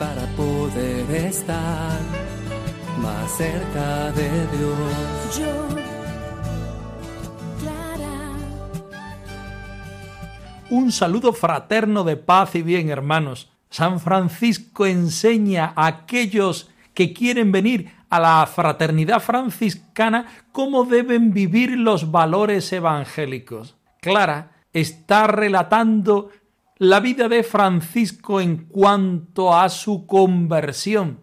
Para poder estar más cerca de Dios. Yo, Clara, Un saludo fraterno de paz y bien, hermanos. San Francisco enseña a aquellos que quieren venir a la fraternidad franciscana cómo deben vivir los valores evangélicos. Clara está relatando la vida de Francisco en cuanto a su conversión.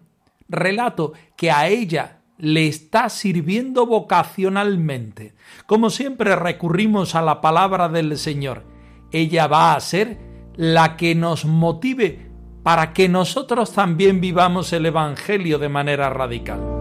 Relato que a ella le está sirviendo vocacionalmente. Como siempre recurrimos a la palabra del Señor. Ella va a ser la que nos motive para que nosotros también vivamos el Evangelio de manera radical.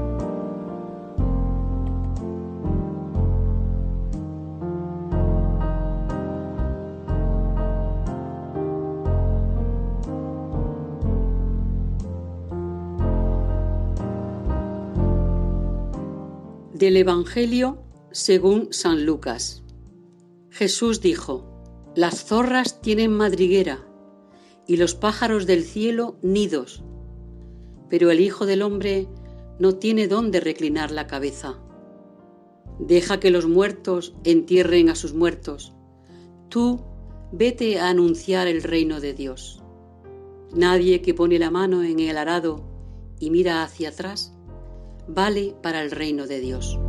Del Evangelio según San Lucas. Jesús dijo, Las zorras tienen madriguera y los pájaros del cielo nidos, pero el Hijo del Hombre no tiene dónde reclinar la cabeza. Deja que los muertos entierren a sus muertos. Tú vete a anunciar el reino de Dios. Nadie que pone la mano en el arado y mira hacia atrás vale para el reino de Dios.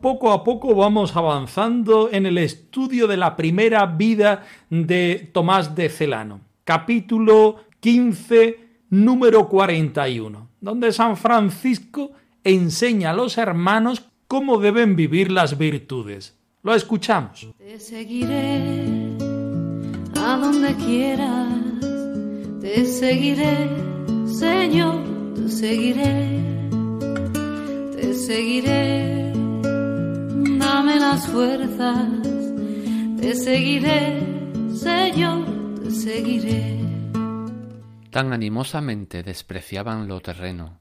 Poco a poco vamos avanzando en el estudio de la primera vida de Tomás de Celano. Capítulo 15, número 41, donde San Francisco enseña a los hermanos cómo deben vivir las virtudes. Lo escuchamos. te seguiré a donde quieras, te seguiré, Señor, te seguiré, te seguiré, dame las fuerzas, te seguiré, Señor, te seguiré. Tan animosamente despreciaban lo terreno,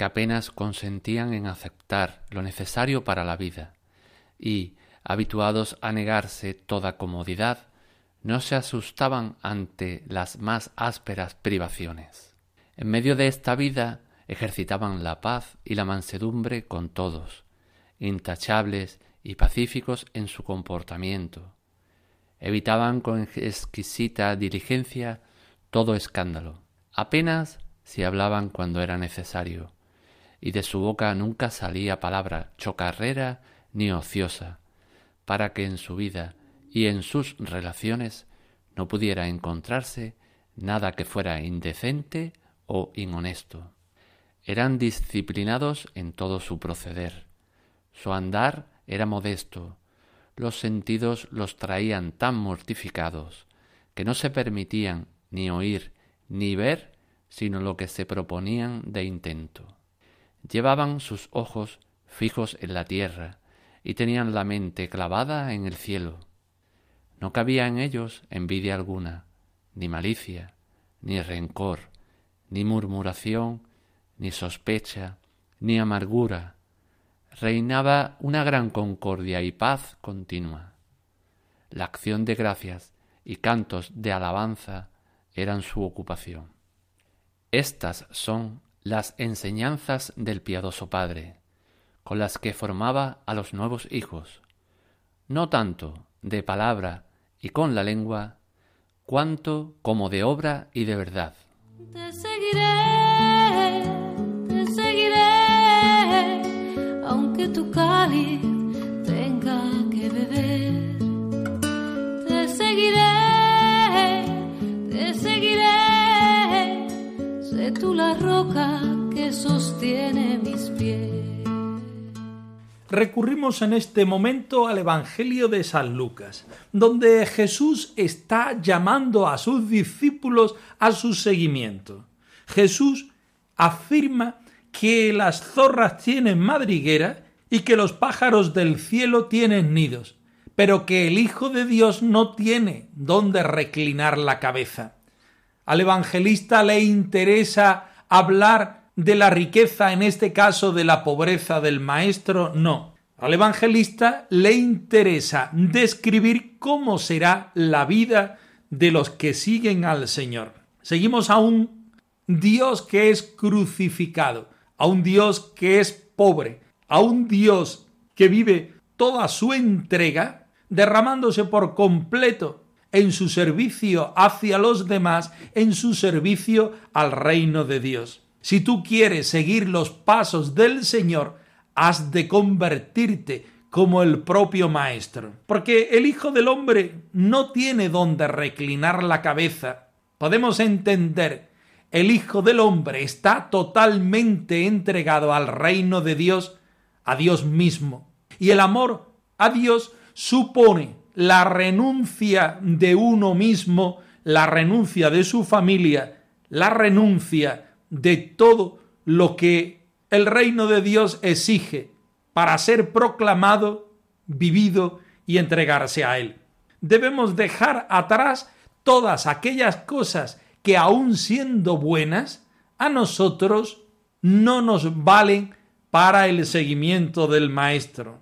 que apenas consentían en aceptar lo necesario para la vida, y, habituados a negarse toda comodidad, no se asustaban ante las más ásperas privaciones. En medio de esta vida ejercitaban la paz y la mansedumbre con todos, intachables y pacíficos en su comportamiento. Evitaban con exquisita diligencia todo escándalo, apenas si hablaban cuando era necesario, y de su boca nunca salía palabra chocarrera ni ociosa, para que en su vida y en sus relaciones no pudiera encontrarse nada que fuera indecente o inhonesto. Eran disciplinados en todo su proceder. Su andar era modesto. Los sentidos los traían tan mortificados que no se permitían ni oír ni ver sino lo que se proponían de intento. Llevaban sus ojos fijos en la tierra y tenían la mente clavada en el cielo. No cabía en ellos envidia alguna, ni malicia, ni rencor, ni murmuración, ni sospecha, ni amargura. Reinaba una gran concordia y paz continua. La acción de gracias y cantos de alabanza eran su ocupación. Estas son las enseñanzas del piadoso Padre, con las que formaba a los nuevos hijos, no tanto de palabra y con la lengua, cuanto como de obra y de verdad. Te seguiré, te seguiré, aunque tu la roca que sostiene mis pies. Recurrimos en este momento al Evangelio de San Lucas, donde Jesús está llamando a sus discípulos a su seguimiento. Jesús afirma que las zorras tienen madriguera y que los pájaros del cielo tienen nidos, pero que el Hijo de Dios no tiene donde reclinar la cabeza. Al evangelista le interesa hablar de la riqueza, en este caso de la pobreza del maestro, no. Al evangelista le interesa describir cómo será la vida de los que siguen al Señor. Seguimos a un Dios que es crucificado, a un Dios que es pobre, a un Dios que vive toda su entrega derramándose por completo en su servicio hacia los demás, en su servicio al reino de Dios. Si tú quieres seguir los pasos del Señor, has de convertirte como el propio Maestro. Porque el Hijo del Hombre no tiene donde reclinar la cabeza. Podemos entender, el Hijo del Hombre está totalmente entregado al reino de Dios, a Dios mismo. Y el amor a Dios supone la renuncia de uno mismo, la renuncia de su familia, la renuncia de todo lo que el reino de Dios exige para ser proclamado, vivido y entregarse a Él. Debemos dejar atrás todas aquellas cosas que aun siendo buenas, a nosotros no nos valen para el seguimiento del Maestro.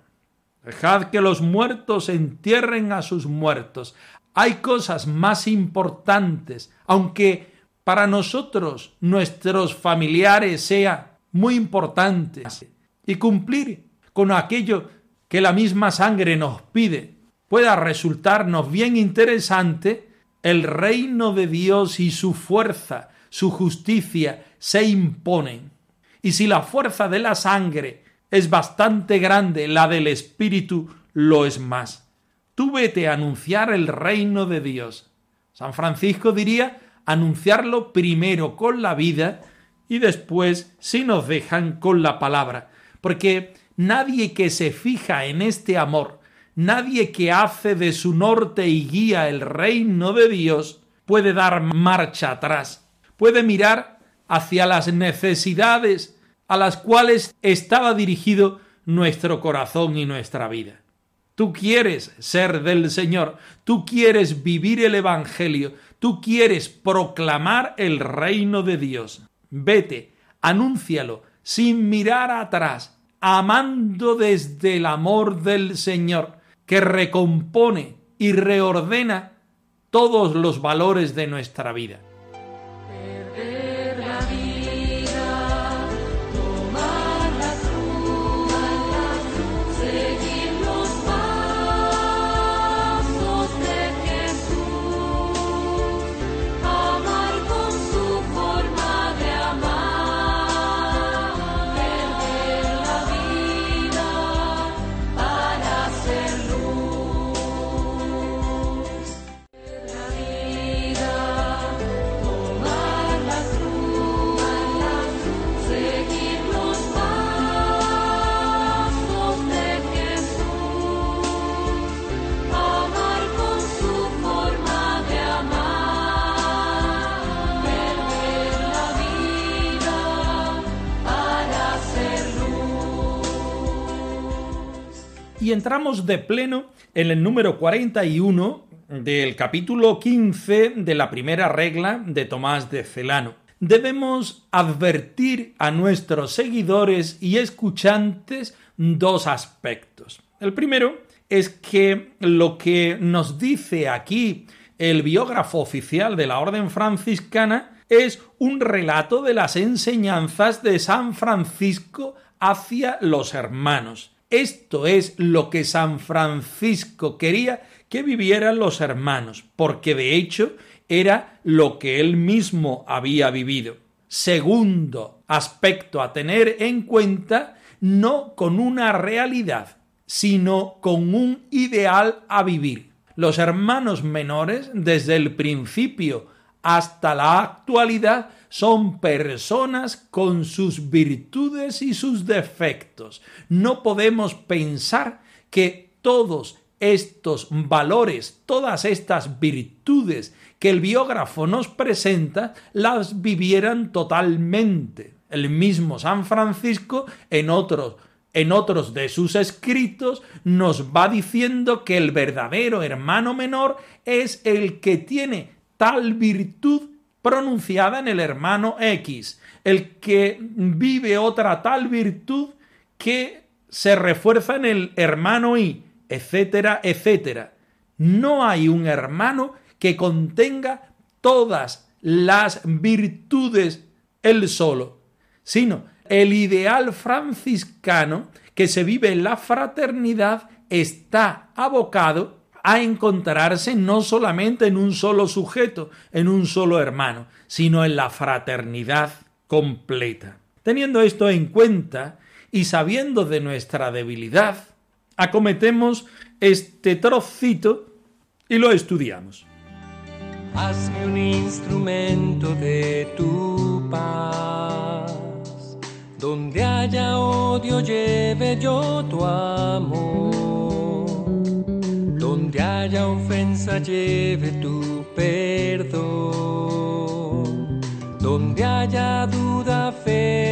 Dejad que los muertos entierren a sus muertos. Hay cosas más importantes, aunque para nosotros, nuestros familiares, sea muy importante y cumplir con aquello que la misma sangre nos pide pueda resultarnos bien interesante, el reino de Dios y su fuerza, su justicia se imponen. Y si la fuerza de la sangre es bastante grande, la del Espíritu lo es más. Tú vete a anunciar el reino de Dios. San Francisco diría, anunciarlo primero con la vida y después, si nos dejan, con la palabra. Porque nadie que se fija en este amor, nadie que hace de su norte y guía el reino de Dios, puede dar marcha atrás, puede mirar hacia las necesidades a las cuales estaba dirigido nuestro corazón y nuestra vida. Tú quieres ser del Señor, tú quieres vivir el Evangelio, tú quieres proclamar el reino de Dios. Vete, anúncialo, sin mirar atrás, amando desde el amor del Señor, que recompone y reordena todos los valores de nuestra vida. Y entramos de pleno en el número 41 del capítulo 15 de la primera regla de Tomás de Celano. Debemos advertir a nuestros seguidores y escuchantes dos aspectos. El primero es que lo que nos dice aquí el biógrafo oficial de la Orden franciscana es un relato de las enseñanzas de San Francisco hacia los hermanos. Esto es lo que San Francisco quería que vivieran los hermanos, porque de hecho era lo que él mismo había vivido. Segundo aspecto a tener en cuenta, no con una realidad, sino con un ideal a vivir. Los hermanos menores, desde el principio hasta la actualidad son personas con sus virtudes y sus defectos. No podemos pensar que todos estos valores, todas estas virtudes que el biógrafo nos presenta, las vivieran totalmente. El mismo San Francisco en otros en otros de sus escritos nos va diciendo que el verdadero hermano menor es el que tiene tal virtud pronunciada en el hermano X, el que vive otra tal virtud que se refuerza en el hermano Y, etcétera, etcétera. No hay un hermano que contenga todas las virtudes él solo, sino el ideal franciscano que se vive en la fraternidad está abocado a encontrarse no solamente en un solo sujeto, en un solo hermano, sino en la fraternidad completa. Teniendo esto en cuenta y sabiendo de nuestra debilidad, acometemos este trocito y lo estudiamos. Hazme un instrumento de tu paz, donde haya odio lleve yo tu amor, haya ofensa lleve tu perdón, donde haya duda fe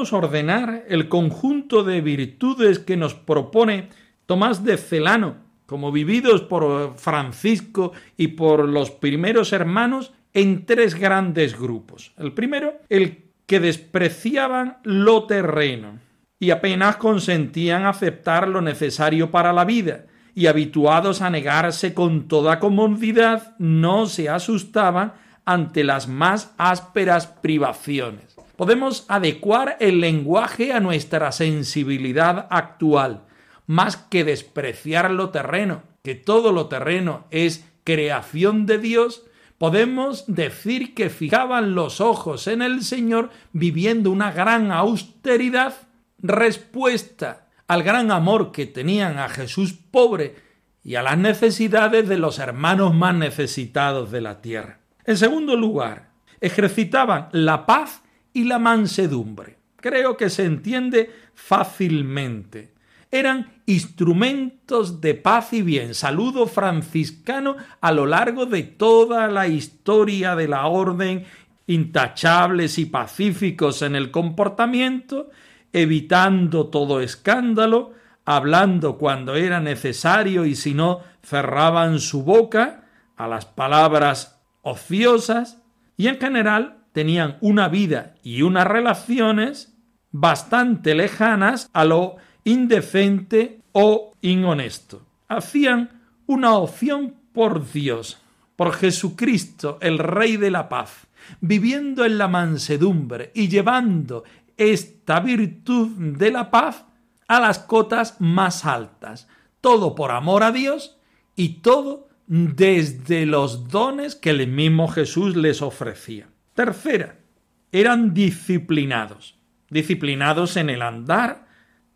Ordenar el conjunto de virtudes que nos propone Tomás de Celano, como vividos por Francisco y por los primeros hermanos, en tres grandes grupos. El primero, el que despreciaban lo terreno y apenas consentían aceptar lo necesario para la vida, y habituados a negarse con toda comodidad, no se asustaban ante las más ásperas privaciones. Podemos adecuar el lenguaje a nuestra sensibilidad actual, más que despreciar lo terreno, que todo lo terreno es creación de Dios, podemos decir que fijaban los ojos en el Señor viviendo una gran austeridad respuesta al gran amor que tenían a Jesús pobre y a las necesidades de los hermanos más necesitados de la tierra. En segundo lugar, ejercitaban la paz y la mansedumbre. Creo que se entiende fácilmente. Eran instrumentos de paz y bien, saludo franciscano a lo largo de toda la historia de la orden, intachables y pacíficos en el comportamiento, evitando todo escándalo, hablando cuando era necesario y si no cerraban su boca a las palabras ociosas y en general tenían una vida y unas relaciones bastante lejanas a lo indecente o inhonesto. Hacían una opción por Dios, por Jesucristo, el Rey de la paz, viviendo en la mansedumbre y llevando esta virtud de la paz a las cotas más altas. Todo por amor a Dios y todo desde los dones que el mismo Jesús les ofrecía. Tercera, eran disciplinados, disciplinados en el andar,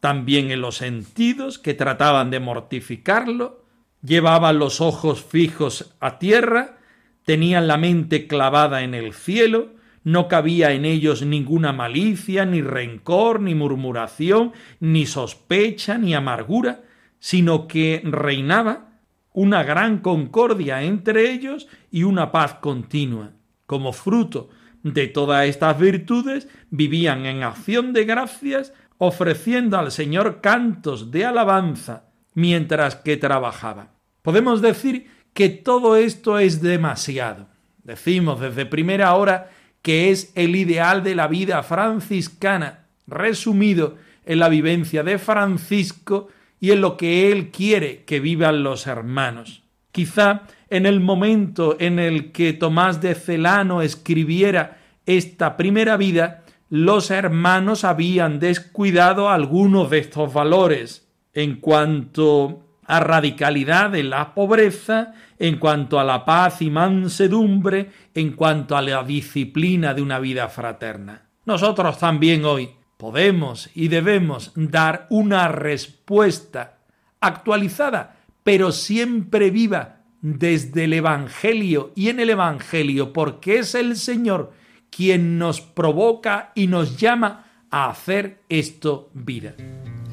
también en los sentidos que trataban de mortificarlo, llevaban los ojos fijos a tierra, tenían la mente clavada en el cielo, no cabía en ellos ninguna malicia, ni rencor, ni murmuración, ni sospecha, ni amargura, sino que reinaba una gran concordia entre ellos y una paz continua. Como fruto de todas estas virtudes, vivían en acción de gracias, ofreciendo al Señor cantos de alabanza mientras que trabajaban. Podemos decir que todo esto es demasiado. Decimos desde primera hora que es el ideal de la vida franciscana, resumido en la vivencia de Francisco y en lo que él quiere que vivan los hermanos. Quizá en el momento en el que Tomás de Celano escribiera esta primera vida, los hermanos habían descuidado algunos de estos valores en cuanto a radicalidad de la pobreza, en cuanto a la paz y mansedumbre, en cuanto a la disciplina de una vida fraterna. Nosotros también hoy podemos y debemos dar una respuesta actualizada, pero siempre viva desde el Evangelio y en el Evangelio, porque es el Señor quien nos provoca y nos llama a hacer esto vida.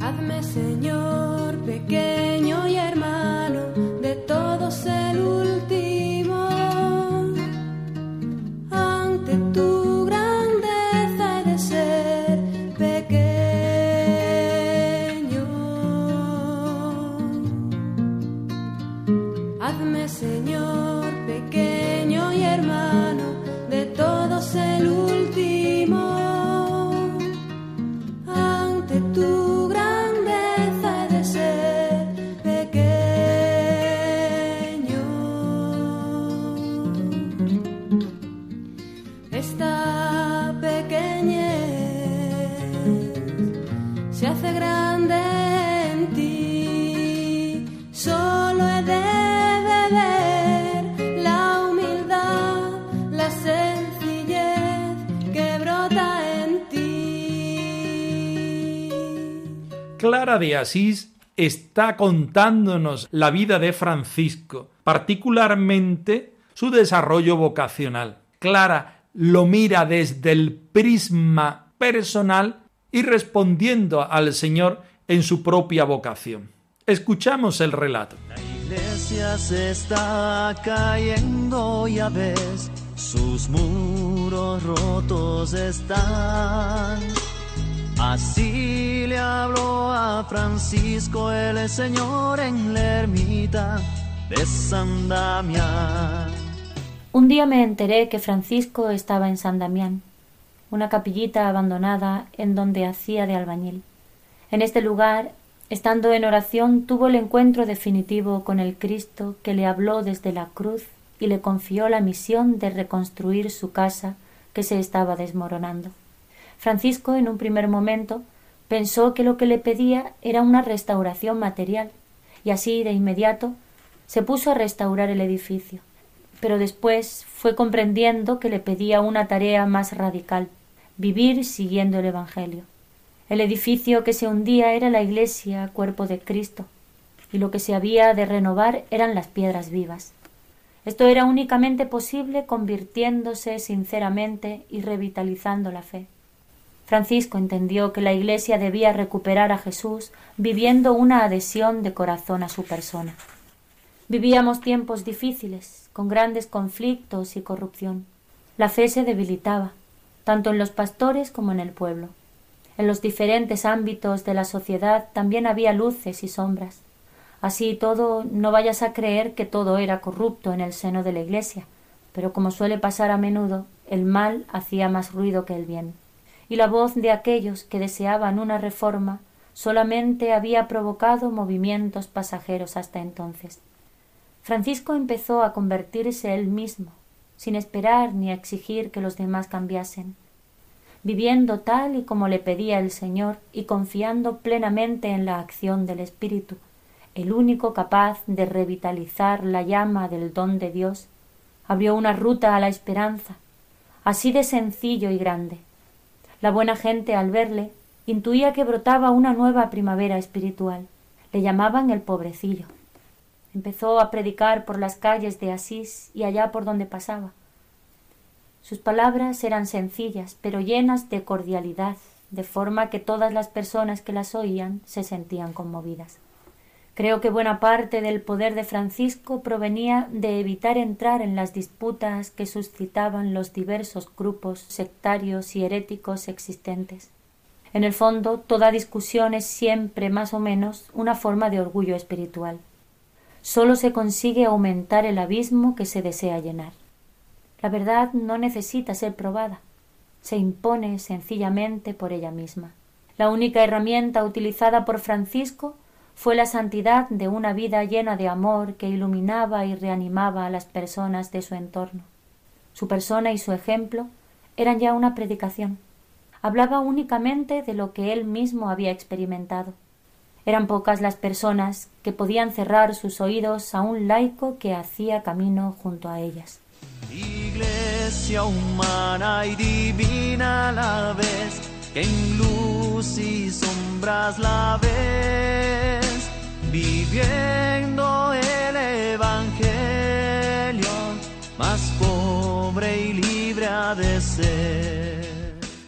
Hazme, Señor, pequeño De Asís está contándonos la vida de Francisco, particularmente su desarrollo vocacional. Clara lo mira desde el prisma personal y respondiendo al Señor en su propia vocación. Escuchamos el relato. La iglesia se está cayendo, ya ves, sus muros rotos están. Así le habló a Francisco el Señor en la ermita de San Damián. Un día me enteré que Francisco estaba en San Damián, una capillita abandonada en donde hacía de albañil. En este lugar, estando en oración, tuvo el encuentro definitivo con el Cristo que le habló desde la cruz y le confió la misión de reconstruir su casa que se estaba desmoronando. Francisco, en un primer momento, pensó que lo que le pedía era una restauración material, y así de inmediato se puso a restaurar el edificio. Pero después fue comprendiendo que le pedía una tarea más radical, vivir siguiendo el Evangelio. El edificio que se hundía era la iglesia, cuerpo de Cristo, y lo que se había de renovar eran las piedras vivas. Esto era únicamente posible convirtiéndose sinceramente y revitalizando la fe. Francisco entendió que la Iglesia debía recuperar a Jesús viviendo una adhesión de corazón a su persona. Vivíamos tiempos difíciles, con grandes conflictos y corrupción. La fe se debilitaba, tanto en los pastores como en el pueblo. En los diferentes ámbitos de la sociedad también había luces y sombras. Así todo, no vayas a creer que todo era corrupto en el seno de la Iglesia, pero como suele pasar a menudo, el mal hacía más ruido que el bien y la voz de aquellos que deseaban una reforma solamente había provocado movimientos pasajeros hasta entonces. Francisco empezó a convertirse él mismo, sin esperar ni exigir que los demás cambiasen, viviendo tal y como le pedía el Señor y confiando plenamente en la acción del Espíritu, el único capaz de revitalizar la llama del don de Dios, abrió una ruta a la esperanza, así de sencillo y grande, la buena gente, al verle, intuía que brotaba una nueva primavera espiritual. Le llamaban el pobrecillo. Empezó a predicar por las calles de Asís y allá por donde pasaba. Sus palabras eran sencillas, pero llenas de cordialidad, de forma que todas las personas que las oían se sentían conmovidas. Creo que buena parte del poder de Francisco provenía de evitar entrar en las disputas que suscitaban los diversos grupos sectarios y heréticos existentes. En el fondo, toda discusión es siempre más o menos una forma de orgullo espiritual. Sólo se consigue aumentar el abismo que se desea llenar. La verdad no necesita ser probada, se impone sencillamente por ella misma. La única herramienta utilizada por Francisco fue la santidad de una vida llena de amor que iluminaba y reanimaba a las personas de su entorno. Su persona y su ejemplo eran ya una predicación. Hablaba únicamente de lo que él mismo había experimentado. Eran pocas las personas que podían cerrar sus oídos a un laico que hacía camino junto a ellas. Iglesia humana y divina la vez, que en luz y sombras la ves, viviendo el Evangelio, más pobre y libre de ser.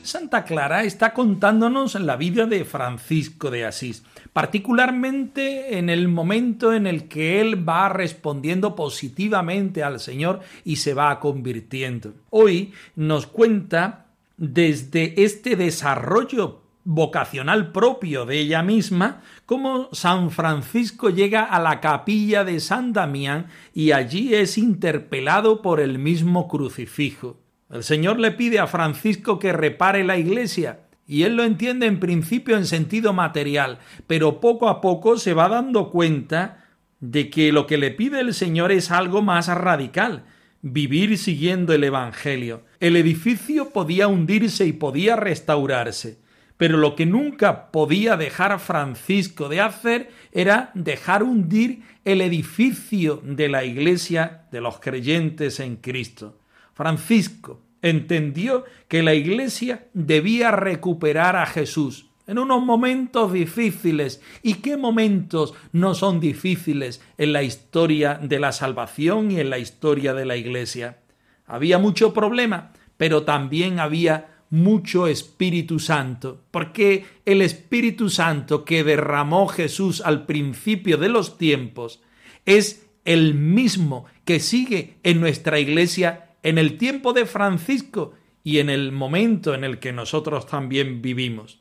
Santa Clara está contándonos la vida de Francisco de Asís, particularmente en el momento en el que él va respondiendo positivamente al Señor y se va convirtiendo. Hoy nos cuenta desde este desarrollo vocacional propio de ella misma, cómo San Francisco llega a la capilla de San Damián y allí es interpelado por el mismo crucifijo. El Señor le pide a Francisco que repare la iglesia, y él lo entiende en principio en sentido material, pero poco a poco se va dando cuenta de que lo que le pide el Señor es algo más radical, vivir siguiendo el Evangelio. El edificio podía hundirse y podía restaurarse, pero lo que nunca podía dejar Francisco de hacer era dejar hundir el edificio de la iglesia de los creyentes en Cristo. Francisco entendió que la Iglesia debía recuperar a Jesús en unos momentos difíciles. ¿Y qué momentos no son difíciles en la historia de la salvación y en la historia de la Iglesia? Había mucho problema, pero también había mucho Espíritu Santo, porque el Espíritu Santo que derramó Jesús al principio de los tiempos es el mismo que sigue en nuestra Iglesia en el tiempo de Francisco y en el momento en el que nosotros también vivimos.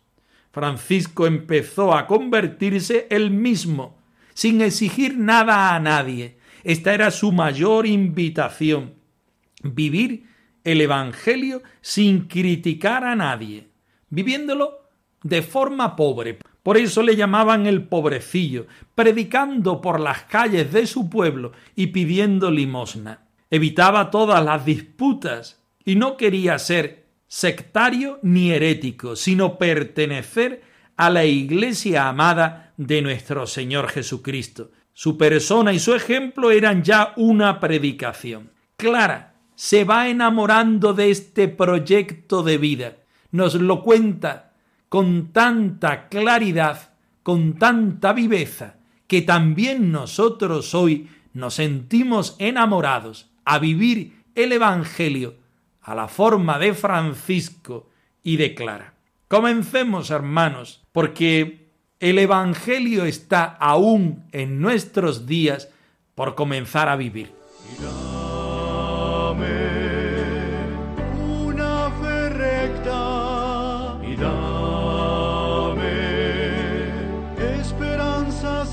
Francisco empezó a convertirse él mismo, sin exigir nada a nadie. Esta era su mayor invitación, vivir el Evangelio sin criticar a nadie, viviéndolo de forma pobre. Por eso le llamaban el pobrecillo, predicando por las calles de su pueblo y pidiendo limosna evitaba todas las disputas y no quería ser sectario ni herético, sino pertenecer a la Iglesia amada de nuestro Señor Jesucristo. Su persona y su ejemplo eran ya una predicación. Clara se va enamorando de este proyecto de vida. Nos lo cuenta con tanta claridad, con tanta viveza, que también nosotros hoy nos sentimos enamorados a vivir el Evangelio a la forma de Francisco y de Clara. Comencemos, hermanos, porque el Evangelio está aún en nuestros días por comenzar a vivir.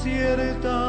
Esperanza